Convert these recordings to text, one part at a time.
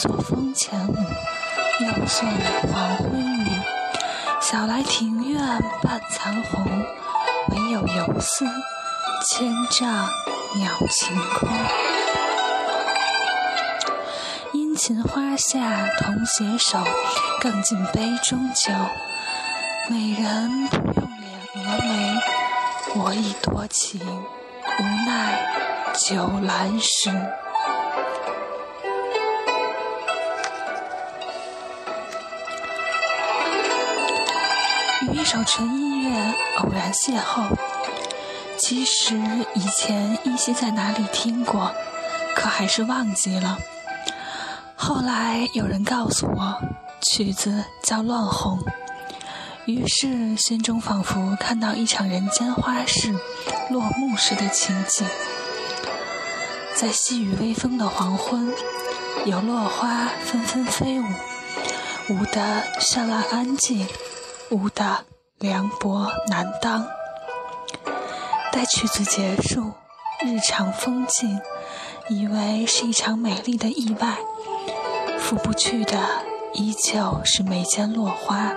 落花已作风前舞，又送黄昏雨。晓来庭院半残红，唯有游丝千丈鸟晴空。殷勤花下同携手，更尽杯中酒。美人不用敛蛾眉，我已多情，无奈酒阑时。一首纯音乐偶然邂逅，其实以前依稀在哪里听过，可还是忘记了。后来有人告诉我，曲子叫《乱红》，于是心中仿佛看到一场人间花事落幕时的情景。在细雨微风的黄昏，有落花纷纷飞舞，舞得绚烂安静。舞的凉薄难当。待曲子结束，日常风景，以为是一场美丽的意外，拂不去的依旧是眉间落花。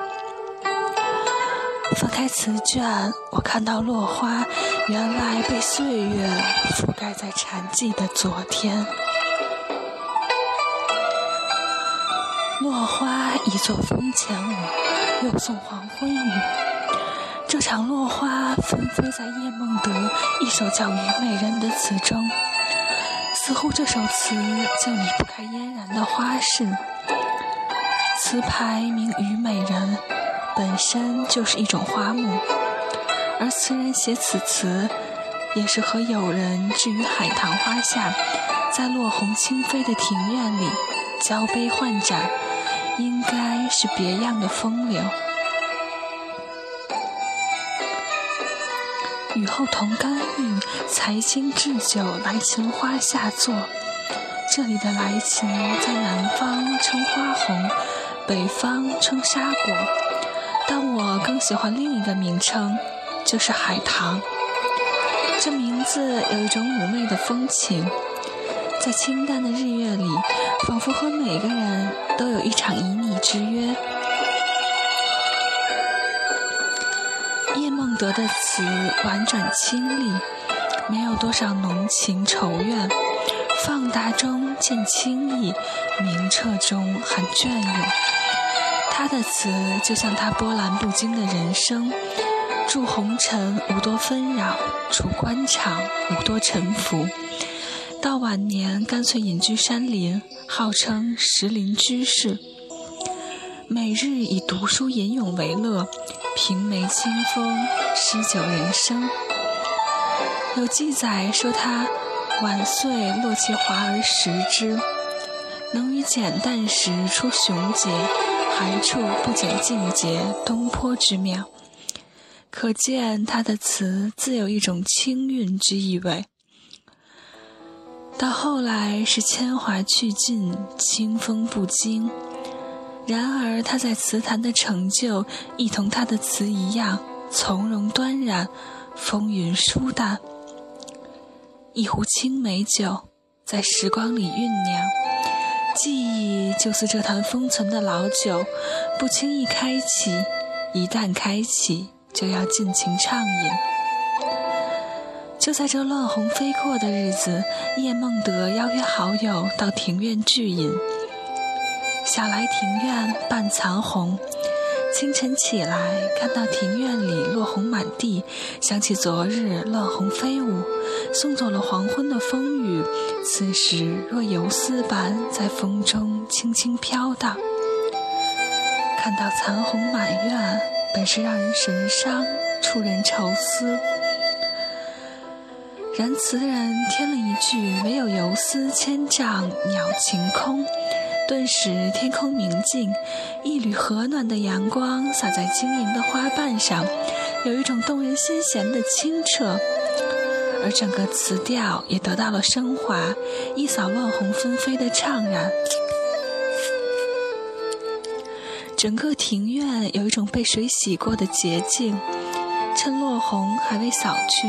翻开词卷，我看到落花原来被岁月覆盖在禅寂的昨天。落花一座风前舞，又送黄昏雨。这场落花纷飞在叶梦得一首叫《虞美人》的词中，似乎这首词就离不开嫣然的花事。词牌名《虞美人》，本身就是一种花木，而词人写此词，也是和友人置于海棠花下，在落红轻飞的庭院里交杯换盏。应该是别样的风流。雨后同甘玉，才经置酒来情花下坐。这里的来情，在南方称花红，北方称沙果，但我更喜欢另一个名称，就是海棠。这名字有一种妩媚的风情。在清淡的日月里，仿佛和每个人都有一场旖旎之约。叶梦得的词婉转清丽，没有多少浓情愁怨，放大中见清逸，明澈中含隽永。他的词就像他波澜不惊的人生，住红尘无多纷扰，处官场无多沉浮。到晚年，干脆隐居山林，号称石林居士。每日以读书吟咏为乐，平眉清风，诗酒人生。有记载说他晚岁落其华而食之，能于简淡时出雄杰，寒处不减境界，东坡之妙。可见他的词自有一种清韵之意味。到后来是铅华去尽，清风不惊。然而他在词坛的成就，亦同他的词一样从容端然，风云舒淡。一壶青梅酒，在时光里酝酿，记忆就似这坛封存的老酒，不轻易开启，一旦开启，就要尽情畅饮。就在这乱红飞过的日子，叶梦得邀约好友到庭院聚饮。晓来庭院半残红，清晨起来看到庭院里落红满地，想起昨日乱红飞舞，送走了黄昏的风雨，此时若游丝般在风中轻轻飘荡。看到残红满院，本是让人神伤，触人愁思。然词人添了一句“唯有游丝千丈鸟晴空”，顿时天空明净，一缕和暖的阳光洒在晶莹的花瓣上，有一种动人心弦的清澈，而整个词调也得到了升华，一扫乱红纷飞的怅然。整个庭院有一种被水洗过的洁净，趁落红还未扫去。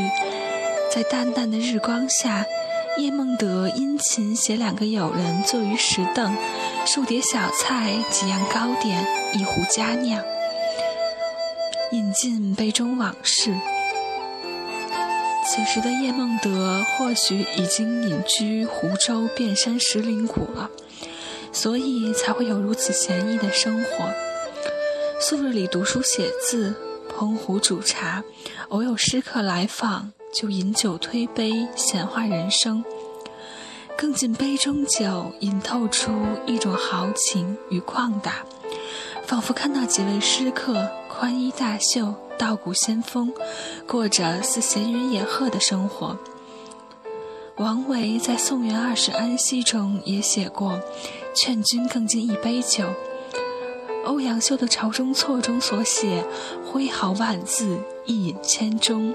在淡淡的日光下，叶梦得殷勤携两个友人坐于石凳，数碟小菜，几样糕点，一壶佳酿，饮尽杯中往事。此时的叶梦得或许已经隐居湖州遍山石林谷了，所以才会有如此闲逸的生活。素日里读书写字，烹壶煮茶，偶有诗客来访。就饮酒推杯，闲话人生。更尽杯中酒，饮透出一种豪情与旷达，仿佛看到几位诗客宽衣大袖，道骨仙风，过着似闲云野鹤的生活。王维在《宋元二使安西》中也写过：“劝君更尽一杯酒。”欧阳修的《朝中错》中所写“挥毫万字，一饮千钟”，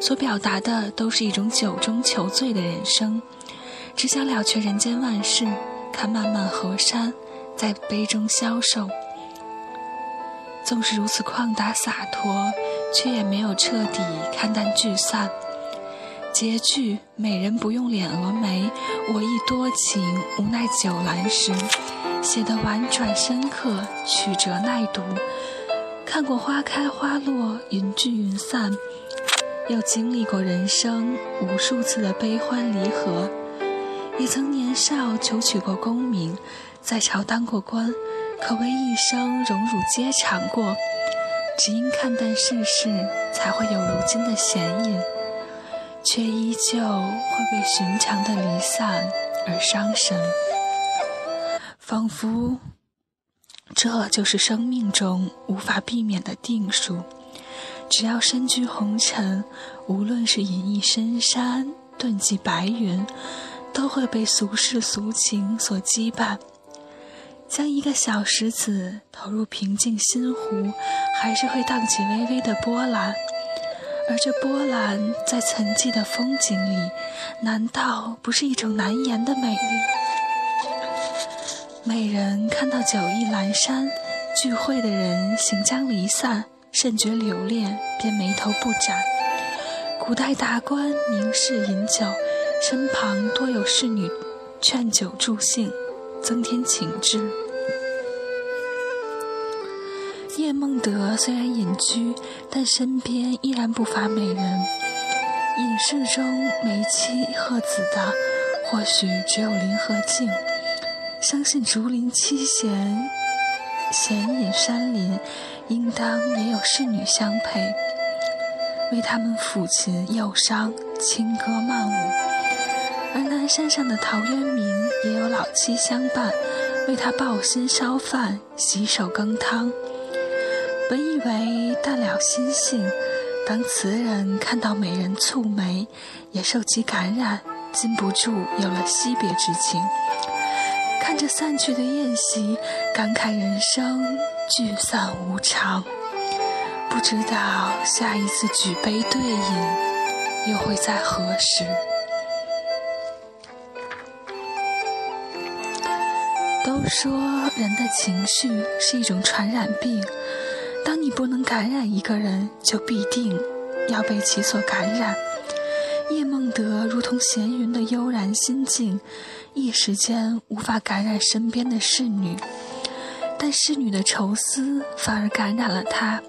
所表达的都是一种酒中求醉的人生，只想了却人间万事，看漫漫河山，在杯中消受。纵是如此旷达洒脱，却也没有彻底看淡聚散。结句“美人不用敛蛾眉，我亦多情，无奈酒阑时”。写得婉转深刻，曲折耐读。看过花开花落，云聚云散，又经历过人生无数次的悲欢离合，也曾年少求取过功名，在朝当过官，可谓一生荣辱皆尝过。只因看淡世事，才会有如今的闲饮，却依旧会为寻常的离散而伤神。仿佛，这就是生命中无法避免的定数。只要身居红尘，无论是隐逸深山、遁迹白云，都会被俗世俗情所羁绊。将一个小石子投入平静心湖，还是会荡起微微的波澜。而这波澜在沉寂的风景里，难道不是一种难言的美丽？美人看到酒意阑珊，聚会的人行将离散，甚觉留恋，便眉头不展。古代达官名士饮酒，身旁多有侍女劝酒助兴，增添情致。叶梦得虽然隐居，但身边依然不乏美人。隐士中眉妻鹤子的，或许只有林和靖。相信竹林七贤，闲隐山林，应当也有侍女相陪，为他们抚琴诱伤，轻歌曼舞；而南山上的陶渊明，也有老妻相伴，为他抱薪烧饭，洗手羹汤。本以为淡了心性，当词人看到美人蹙眉，也受其感染，禁不住有了惜别之情。这散去的宴席，感慨人生聚散无常。不知道下一次举杯对饮，又会在何时？都说人的情绪是一种传染病，当你不能感染一个人，就必定要被其所感染。叶梦得如同闲云的悠然心境。一时间无法感染身边的侍女，但侍女的愁思反而感染了他。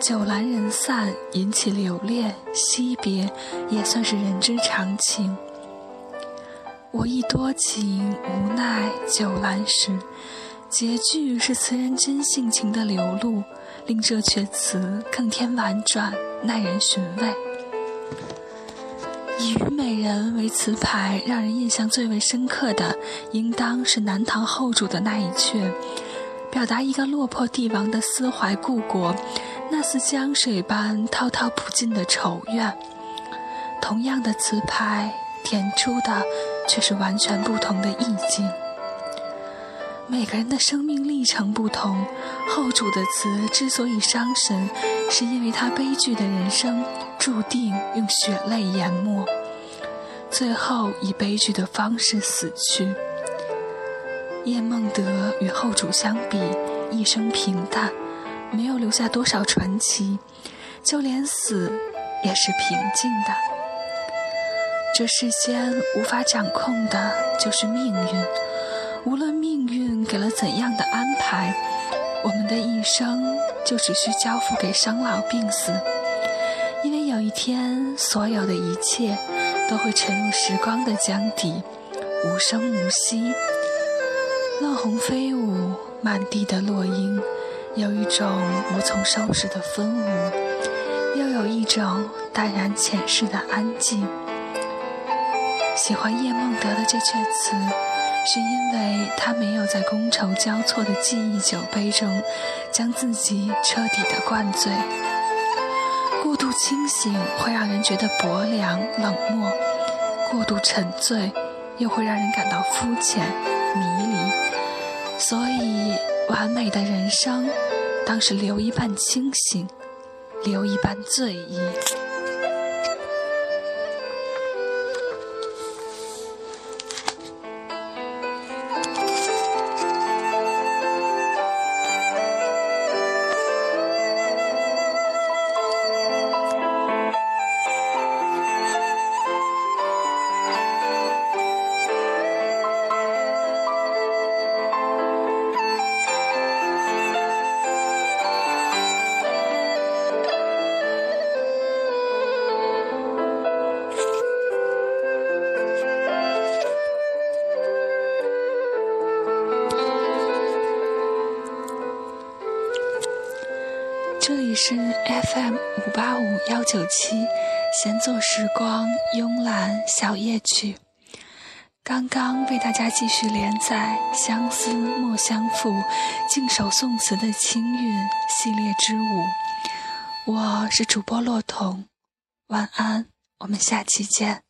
酒阑人散，引起留恋惜别，也算是人之常情。我亦多情，无奈酒阑时。结句是词人真性情的流露，令这阙词更添婉转，耐人寻味。以虞美人为词牌，让人印象最为深刻的，应当是南唐后主的那一阙，表达一个落魄帝王的思怀故国，那似江水般滔滔不尽的愁怨。同样的词牌，填出的却是完全不同的意境。每个人的生命历程不同，后主的词之所以伤神，是因为他悲剧的人生注定用血泪淹没，最后以悲剧的方式死去。叶梦得与后主相比，一生平淡，没有留下多少传奇，就连死也是平静的。这世间无法掌控的就是命运，无论命运给了怎样的安排，我们的一生就只需交付给生老病死。因为有一天，所有的一切都会沉入时光的江底，无声无息。乱红飞舞，满地的落英，有一种无从收拾的风舞，又有一种淡然浅逝的安静。喜欢叶梦得的这阙词，是因为他没有在觥筹交错的记忆酒杯中，将自己彻底的灌醉。过度清醒会让人觉得薄凉冷漠，过度沉醉又会让人感到肤浅迷离。所以，完美的人生，当是留一半清醒，留一半醉意。是 FM 五八五幺九七，闲坐时光，慵懒小夜曲。刚刚为大家继续连载《相思莫相负》静守宋词的清韵系列之五，我是主播洛彤，晚安，我们下期见。